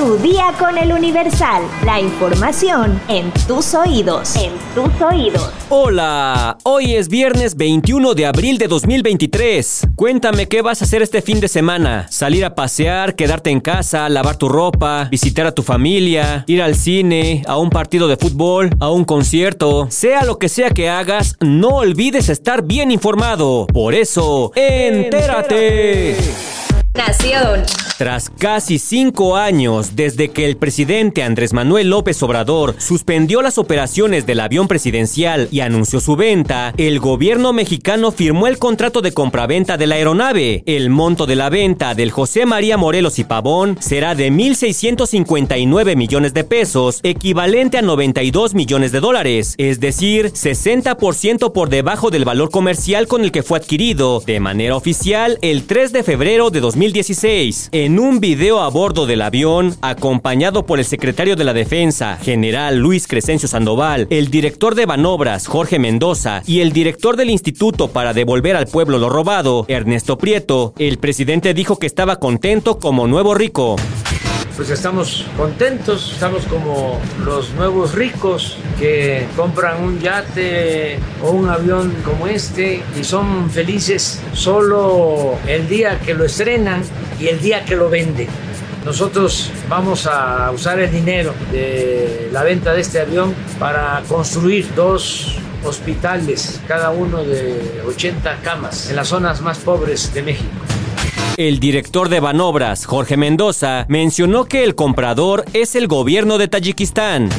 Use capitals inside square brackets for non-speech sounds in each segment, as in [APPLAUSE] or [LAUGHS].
Tu día con el Universal. La información en tus oídos. En tus oídos. Hola, hoy es viernes 21 de abril de 2023. Cuéntame qué vas a hacer este fin de semana. Salir a pasear, quedarte en casa, lavar tu ropa, visitar a tu familia, ir al cine, a un partido de fútbol, a un concierto. Sea lo que sea que hagas, no olvides estar bien informado. Por eso, entérate. Tras casi cinco años desde que el presidente Andrés Manuel López Obrador suspendió las operaciones del avión presidencial y anunció su venta, el gobierno mexicano firmó el contrato de compraventa de la aeronave. El monto de la venta del José María Morelos y Pavón será de 1.659 millones de pesos, equivalente a 92 millones de dólares, es decir, 60% por debajo del valor comercial con el que fue adquirido de manera oficial el 3 de febrero de 2016. En un video a bordo del avión, acompañado por el secretario de la Defensa, general Luis Crescencio Sandoval, el director de Banobras, Jorge Mendoza, y el director del Instituto para devolver al pueblo lo robado, Ernesto Prieto, el presidente dijo que estaba contento como nuevo rico pues estamos contentos, estamos como los nuevos ricos que compran un yate o un avión como este y son felices solo el día que lo estrenan y el día que lo venden. Nosotros vamos a usar el dinero de la venta de este avión para construir dos hospitales, cada uno de 80 camas, en las zonas más pobres de México. El director de Banobras, Jorge Mendoza, mencionó que el comprador es el gobierno de Tayikistán.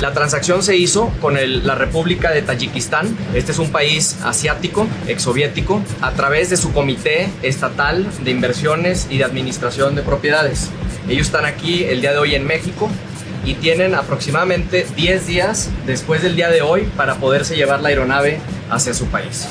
La transacción se hizo con la República de Tayikistán. Este es un país asiático, exsoviético, a través de su Comité Estatal de Inversiones y de Administración de Propiedades. Ellos están aquí el día de hoy en México y tienen aproximadamente 10 días después del día de hoy para poderse llevar la aeronave hacia su país.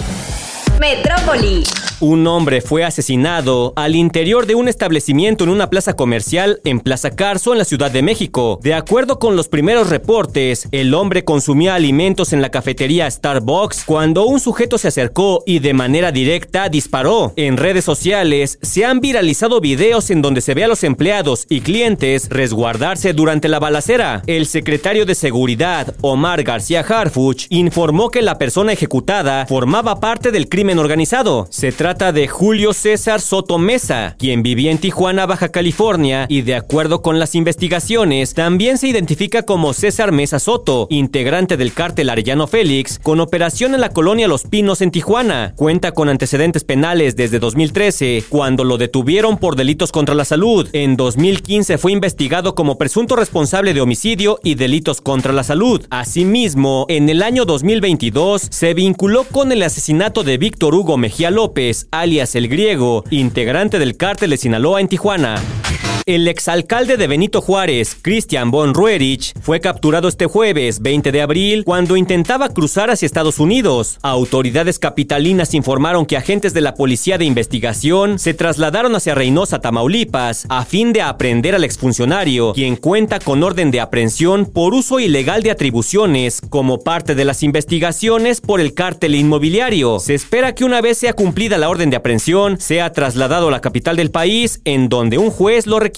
Metrópoli. Un hombre fue asesinado al interior de un establecimiento en una plaza comercial en Plaza Carso, en la Ciudad de México. De acuerdo con los primeros reportes, el hombre consumía alimentos en la cafetería Starbucks cuando un sujeto se acercó y de manera directa disparó. En redes sociales se han viralizado videos en donde se ve a los empleados y clientes resguardarse durante la balacera. El secretario de Seguridad, Omar García Harfuch, informó que la persona ejecutada formaba parte del crimen organizado. Se trata de Julio César Soto Mesa, quien vivía en Tijuana, Baja California, y de acuerdo con las investigaciones, también se identifica como César Mesa Soto, integrante del cártel Arellano Félix, con operación en la colonia Los Pinos en Tijuana. Cuenta con antecedentes penales desde 2013, cuando lo detuvieron por delitos contra la salud. En 2015 fue investigado como presunto responsable de homicidio y delitos contra la salud. Asimismo, en el año 2022 se vinculó con el asesinato de Víctor Hugo Mejía López, alias El Griego, integrante del cártel de Sinaloa en Tijuana. El exalcalde de Benito Juárez, Christian von Ruerich, fue capturado este jueves 20 de abril cuando intentaba cruzar hacia Estados Unidos. Autoridades capitalinas informaron que agentes de la Policía de Investigación se trasladaron hacia Reynosa, Tamaulipas, a fin de aprender al exfuncionario, quien cuenta con orden de aprehensión por uso ilegal de atribuciones como parte de las investigaciones por el cártel inmobiliario. Se espera que una vez sea cumplida la orden de aprehensión, sea trasladado a la capital del país, en donde un juez lo requiere.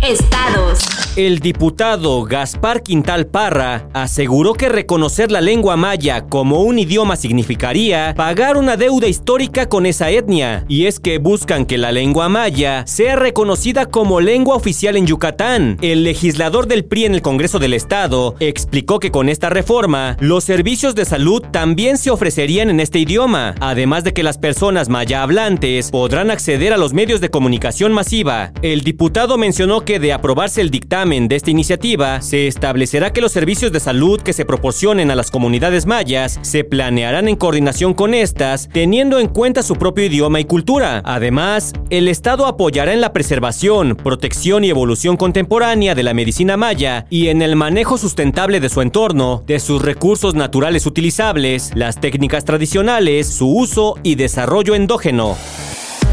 Estados. El diputado Gaspar Quintal Parra aseguró que reconocer la lengua maya como un idioma significaría pagar una deuda histórica con esa etnia, y es que buscan que la lengua maya sea reconocida como lengua oficial en Yucatán. El legislador del PRI en el Congreso del Estado explicó que con esta reforma, los servicios de salud también se ofrecerían en este idioma, además de que las personas maya hablantes podrán acceder a los medios de comunicación masiva. El diputado mencionó que de aprobarse el dictamen de esta iniciativa, se establecerá que los servicios de salud que se proporcionen a las comunidades mayas se planearán en coordinación con estas, teniendo en cuenta su propio idioma y cultura. Además, el Estado apoyará en la preservación, protección y evolución contemporánea de la medicina maya y en el manejo sustentable de su entorno, de sus recursos naturales utilizables, las técnicas tradicionales, su uso y desarrollo endógeno.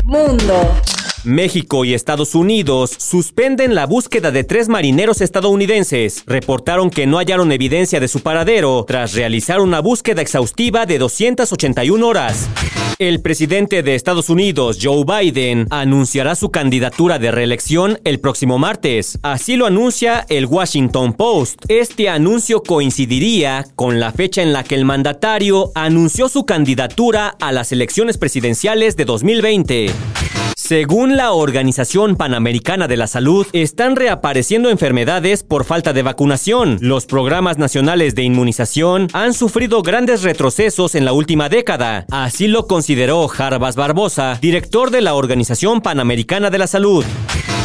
Mundo. México y Estados Unidos suspenden la búsqueda de tres marineros estadounidenses. Reportaron que no hallaron evidencia de su paradero tras realizar una búsqueda exhaustiva de 281 horas. El presidente de Estados Unidos, Joe Biden, anunciará su candidatura de reelección el próximo martes. Así lo anuncia el Washington Post. Este anuncio coincidiría con la fecha en la que el mandatario anunció su candidatura a las elecciones presidenciales de 2020. Según la Organización Panamericana de la Salud, están reapareciendo enfermedades por falta de vacunación. Los programas nacionales de inmunización han sufrido grandes retrocesos en la última década. Así lo consideró Jarbas Barbosa, director de la Organización Panamericana de la Salud.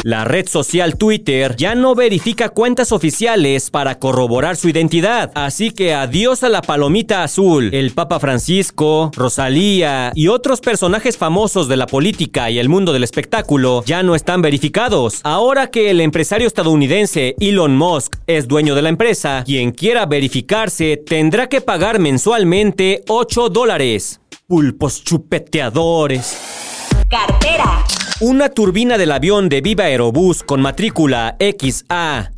La red social Twitter ya no verifica cuentas oficiales para corroborar su identidad, así que adiós a la palomita azul. El Papa Francisco, Rosalía y otros personajes famosos de la política y el mundo del espectáculo ya no están verificados. Ahora que el empresario estadounidense Elon Musk es dueño de la empresa, quien quiera verificarse tendrá que pagar mensualmente 8 dólares. Pulpos chupeteadores. Cartera. Una turbina del avión de Viva Aerobús con matrícula XAVAV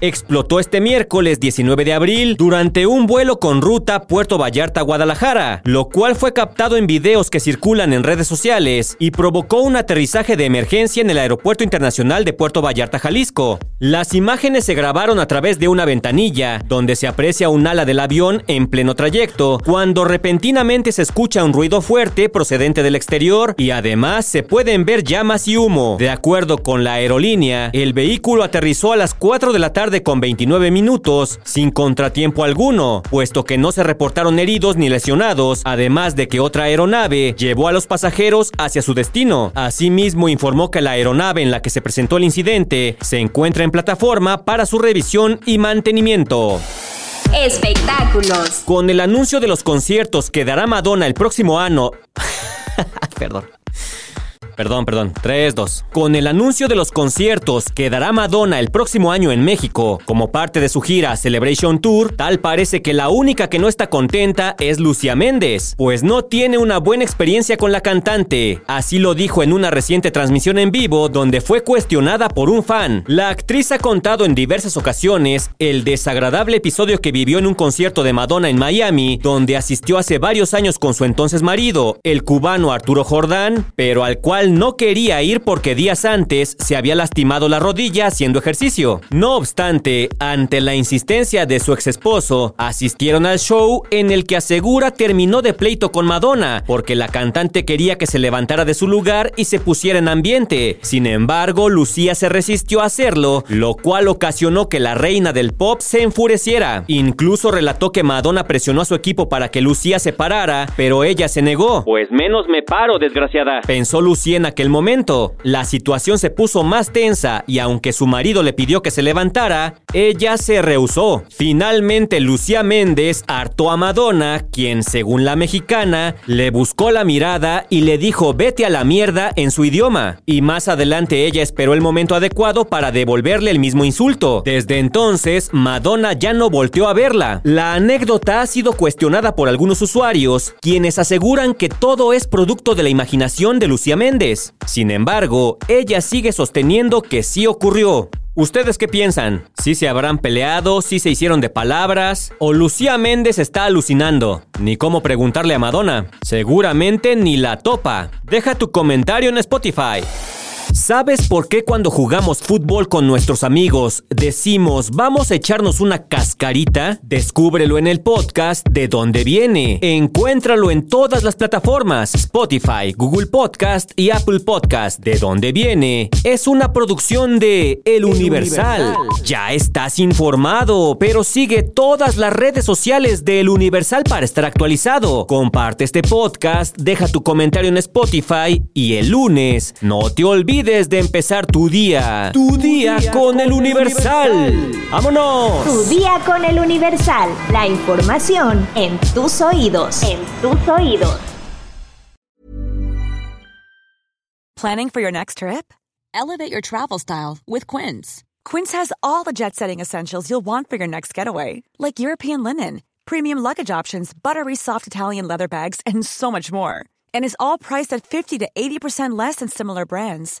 explotó este miércoles 19 de abril durante un vuelo con ruta Puerto Vallarta-Guadalajara, lo cual fue captado en videos que circulan en redes sociales y provocó un aterrizaje de emergencia en el Aeropuerto Internacional de Puerto Vallarta, Jalisco. Las imágenes se grabaron a través de una ventanilla, donde se aprecia un ala del avión en pleno trayecto, cuando repentinamente se escucha un ruido fuerte procedente del exterior y además se pueden ver llamas y humo. De acuerdo con la aerolínea, el vehículo aterrizó a las 4 de la tarde con 29 minutos, sin contratiempo alguno, puesto que no se reportaron heridos ni lesionados, además de que otra aeronave llevó a los pasajeros hacia su destino. Asimismo, informó que la aeronave en la que se presentó el incidente se encuentra en plataforma para su revisión y mantenimiento. Espectáculos. Con el anuncio de los conciertos que dará Madonna el próximo año... [LAUGHS] Perdón. Perdón, perdón. 3, 2. Con el anuncio de los conciertos que dará Madonna el próximo año en México como parte de su gira Celebration Tour, tal parece que la única que no está contenta es Lucia Méndez, pues no tiene una buena experiencia con la cantante. Así lo dijo en una reciente transmisión en vivo donde fue cuestionada por un fan. La actriz ha contado en diversas ocasiones el desagradable episodio que vivió en un concierto de Madonna en Miami, donde asistió hace varios años con su entonces marido, el cubano Arturo Jordán, pero al cual no quería ir porque días antes se había lastimado la rodilla haciendo ejercicio. No obstante, ante la insistencia de su ex esposo, asistieron al show en el que asegura terminó de pleito con Madonna, porque la cantante quería que se levantara de su lugar y se pusiera en ambiente. Sin embargo, Lucía se resistió a hacerlo, lo cual ocasionó que la reina del pop se enfureciera. Incluso relató que Madonna presionó a su equipo para que Lucía se parara, pero ella se negó. Pues menos me paro, desgraciada. Pensó Lucía en aquel momento. La situación se puso más tensa y aunque su marido le pidió que se levantara, ella se rehusó. Finalmente Lucía Méndez hartó a Madonna, quien según la mexicana le buscó la mirada y le dijo vete a la mierda en su idioma. Y más adelante ella esperó el momento adecuado para devolverle el mismo insulto. Desde entonces, Madonna ya no volteó a verla. La anécdota ha sido cuestionada por algunos usuarios, quienes aseguran que todo es producto de la imaginación de Lucía Méndez sin embargo, ella sigue sosteniendo que sí ocurrió. ¿Ustedes qué piensan? ¿Sí se habrán peleado? ¿Sí se hicieron de palabras? ¿O Lucía Méndez está alucinando? Ni cómo preguntarle a Madonna. Seguramente ni la topa. Deja tu comentario en Spotify. ¿Sabes por qué cuando jugamos fútbol con nuestros amigos decimos vamos a echarnos una cascarita? Descúbrelo en el podcast de dónde viene. Encuéntralo en todas las plataformas: Spotify, Google Podcast y Apple Podcast. De dónde viene es una producción de El, Universal. Universal. Ya estás informado, pero sigue todas las redes sociales de El Universal para estar actualizado. Comparte este podcast, deja tu comentario en Spotify y el lunes no te olvides de empezar tu día. Tu, día, con, el Universal. ¡Vámonos! Tu día con el Universal. La información en tus oídos. En tus oídos. Planning for your next trip? Elevate your travel style with Quince. Quince has all the jet setting essentials you'll want for your next getaway, like European linen, premium luggage options, buttery soft Italian leather bags, and so much more and is all priced at 50 to 80% less than similar brands.